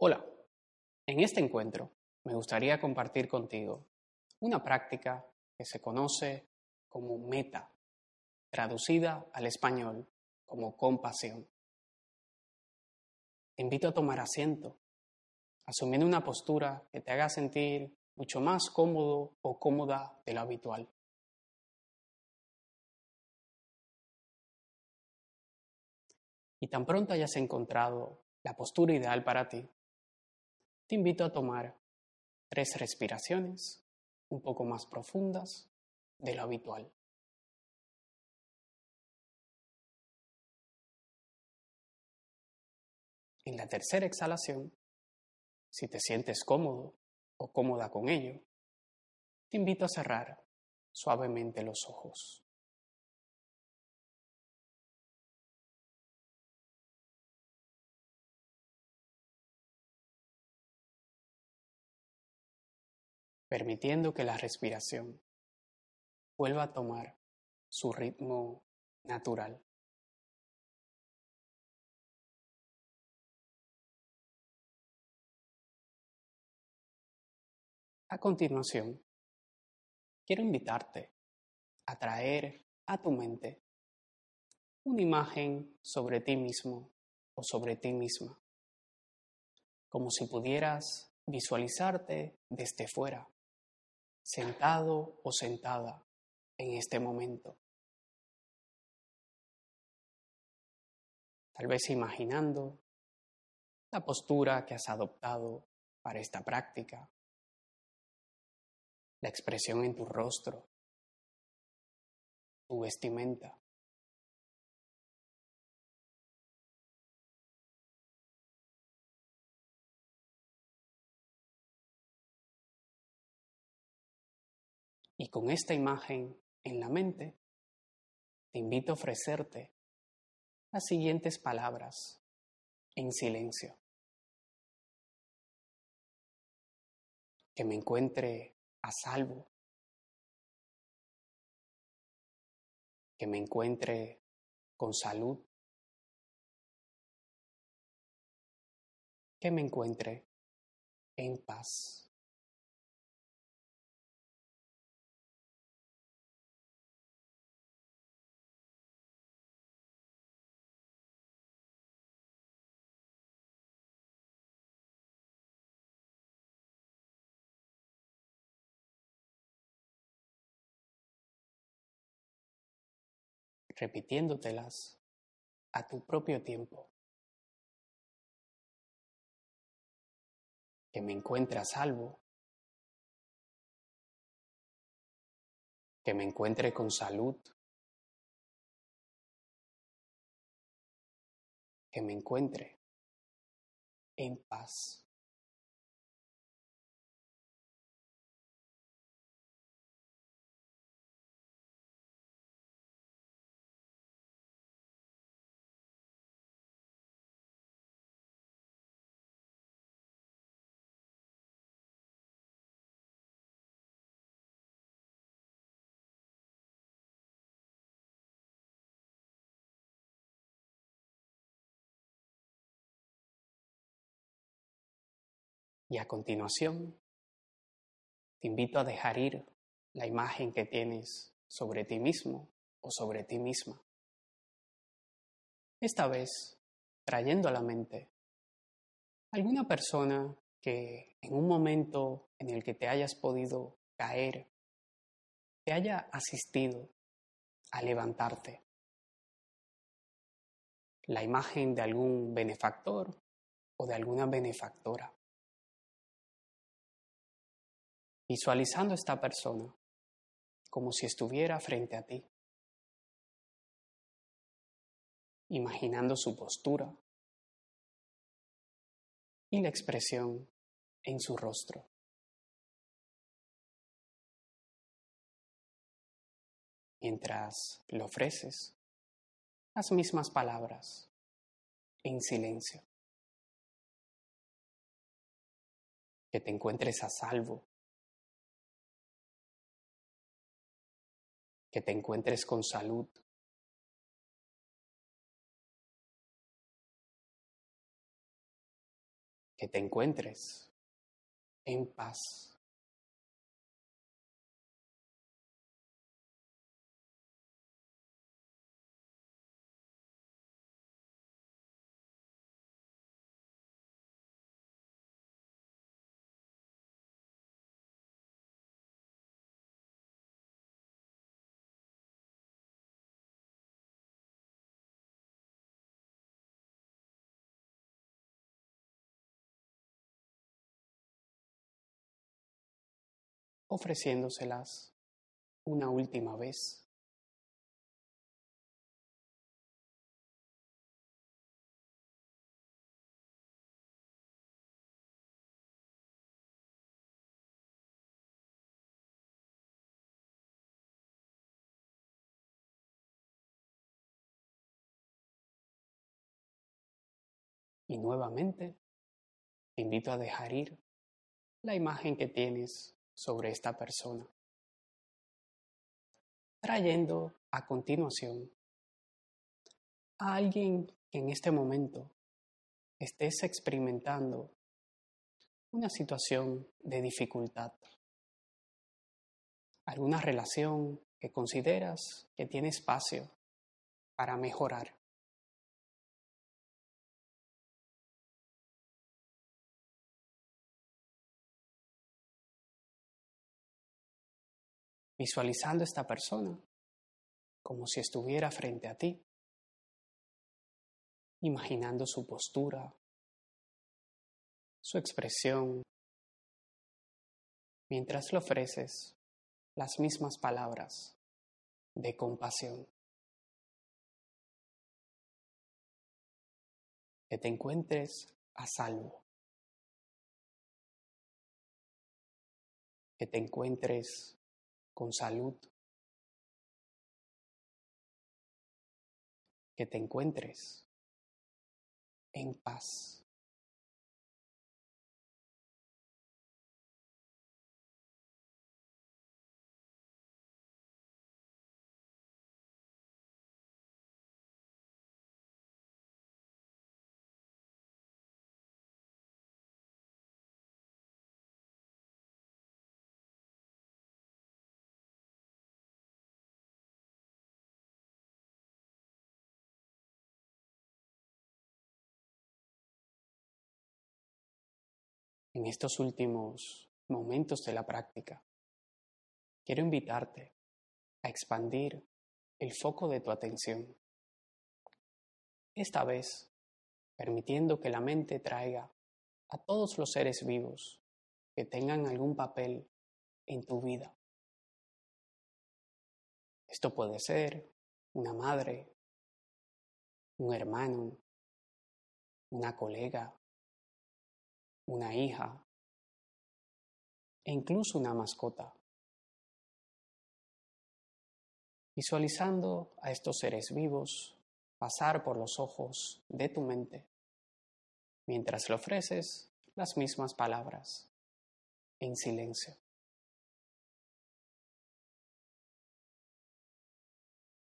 Hola, en este encuentro me gustaría compartir contigo una práctica que se conoce como meta, traducida al español como compasión. Te invito a tomar asiento, asumiendo una postura que te haga sentir mucho más cómodo o cómoda de lo habitual. Y tan pronto hayas encontrado la postura ideal para ti, te invito a tomar tres respiraciones un poco más profundas de lo habitual. En la tercera exhalación, si te sientes cómodo o cómoda con ello, te invito a cerrar suavemente los ojos. Permitiendo que la respiración vuelva a tomar su ritmo natural. A continuación, quiero invitarte a traer a tu mente una imagen sobre ti mismo o sobre ti misma, como si pudieras visualizarte desde fuera, sentado o sentada en este momento. Tal vez imaginando la postura que has adoptado para esta práctica, la expresión en tu rostro, tu vestimenta. Y con esta imagen en la mente, te invito a ofrecerte las siguientes palabras en silencio. Que me encuentre a salvo. Que me encuentre con salud. Que me encuentre en paz. Repitiéndotelas a tu propio tiempo. Que me encuentre a salvo. Que me encuentre con salud. Que me encuentre en paz. Y a continuación, te invito a dejar ir la imagen que tienes sobre ti mismo o sobre ti misma. Esta vez, trayendo a la mente alguna persona que en un momento en el que te hayas podido caer, te haya asistido a levantarte. La imagen de algún benefactor o de alguna benefactora. Visualizando esta persona como si estuviera frente a ti, imaginando su postura y la expresión en su rostro. Mientras le ofreces las mismas palabras en silencio. Que te encuentres a salvo que te encuentres con salud. que te encuentres en paz. Ofreciéndoselas una última vez. Y nuevamente te invito a dejar ir la imagen que tienes sobre esta persona, trayendo a continuación a alguien que en este momento estés experimentando una situación de dificultad, alguna relación que consideras que tiene espacio para mejorar. Visualizando a esta persona como si estuviera frente a ti, imaginando su postura, su expresión, mientras le ofreces las mismas palabras de compasión. Que te encuentres a salvo. Que te encuentres con salud. Que te encuentres en paz. En estos últimos momentos de la práctica, quiero invitarte a expandir el foco de tu atención. Esta vez, permitiendo que la mente traiga a todos los seres vivos que tengan algún papel en tu vida. Esto puede ser una madre, un hermano, una colega, una hija e incluso una mascota. Visualizando a estos seres vivos pasar por los ojos de tu mente mientras le ofreces las mismas palabras en silencio.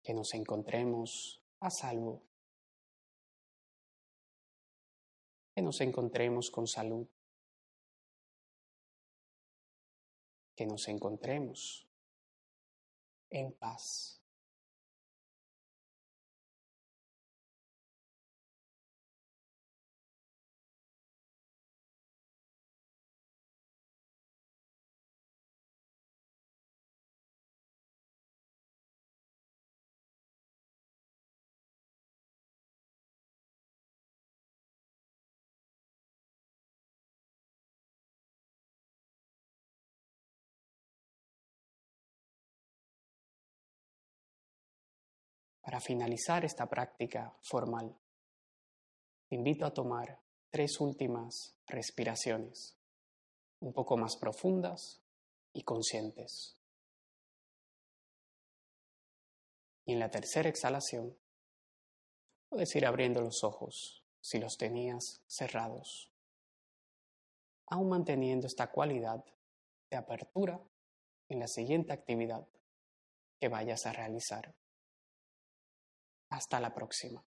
Que nos encontremos a salvo que nos encontremos con salud, que nos encontremos en paz. Para finalizar esta práctica formal, te invito a tomar tres últimas respiraciones, un poco más profundas y conscientes. Y en la tercera exhalación, puedes ir abriendo los ojos si los tenías cerrados, aún manteniendo esta cualidad de apertura en la siguiente actividad que vayas a realizar. Hasta la próxima.